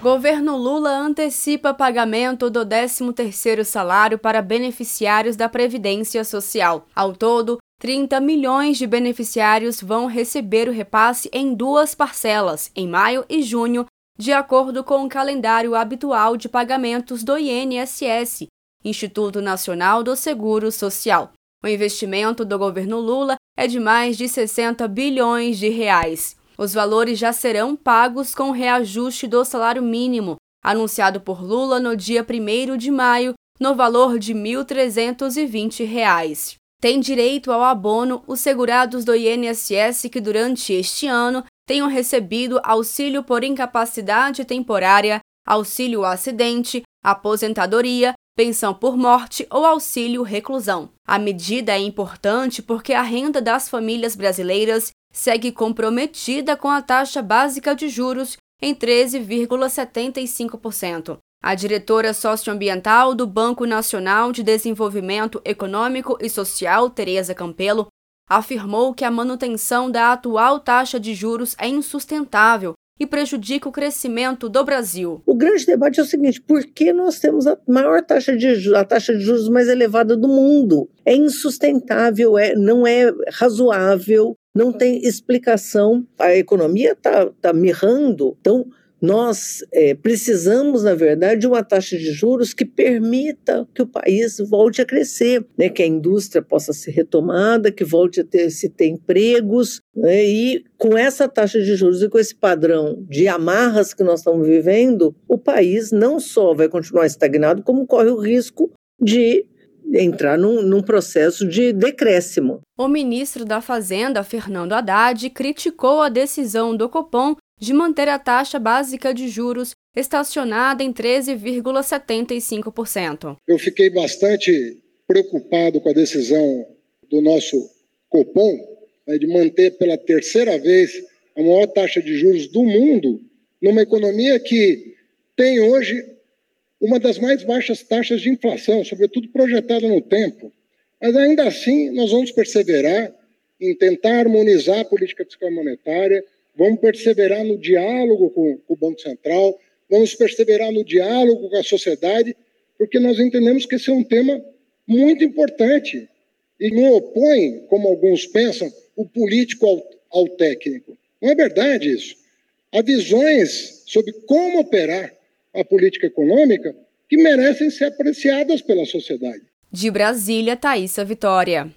Governo Lula antecipa pagamento do 13º salário para beneficiários da Previdência Social. Ao todo, 30 milhões de beneficiários vão receber o repasse em duas parcelas, em maio e junho, de acordo com o calendário habitual de pagamentos do INSS, Instituto Nacional do Seguro Social. O investimento do governo Lula é de mais de 60 bilhões de reais. Os valores já serão pagos com o reajuste do salário mínimo, anunciado por Lula no dia 1 de maio, no valor de R$ 1.320. Tem direito ao abono os segurados do INSS que durante este ano tenham recebido auxílio por incapacidade temporária, auxílio acidente, aposentadoria, pensão por morte ou auxílio reclusão. A medida é importante porque a renda das famílias brasileiras segue comprometida com a taxa básica de juros em 13,75%. A diretora socioambiental do Banco Nacional de Desenvolvimento Econômico e Social, Tereza Campelo, afirmou que a manutenção da atual taxa de juros é insustentável e prejudica o crescimento do Brasil. O grande debate é o seguinte: por que nós temos a maior taxa de juros, a taxa de juros mais elevada do mundo? É insustentável, é, não é razoável, não tem explicação. A economia está tá mirrando. Então, nós é, precisamos, na verdade, de uma taxa de juros que permita que o país volte a crescer, né? que a indústria possa ser retomada, que volte a ter, se ter empregos. Né? E com essa taxa de juros e com esse padrão de amarras que nós estamos vivendo, o país não só vai continuar estagnado, como corre o risco de entrar num, num, processo de decréscimo. O ministro da Fazenda, Fernando Haddad, criticou a decisão do Copom de manter a taxa básica de juros estacionada em 13,75%. Eu fiquei bastante preocupado com a decisão do nosso Copom né, de manter pela terceira vez a maior taxa de juros do mundo numa economia que tem hoje uma das mais baixas taxas de inflação, sobretudo projetada no tempo. Mas ainda assim, nós vamos perseverar em tentar harmonizar a política fiscal monetária, vamos perseverar no diálogo com, com o Banco Central, vamos perseverar no diálogo com a sociedade, porque nós entendemos que esse é um tema muito importante e não opõe, como alguns pensam, o político ao, ao técnico. Não é verdade isso. Há visões sobre como operar a política econômica que merecem ser apreciadas pela sociedade. De Brasília, Thaisa Vitória.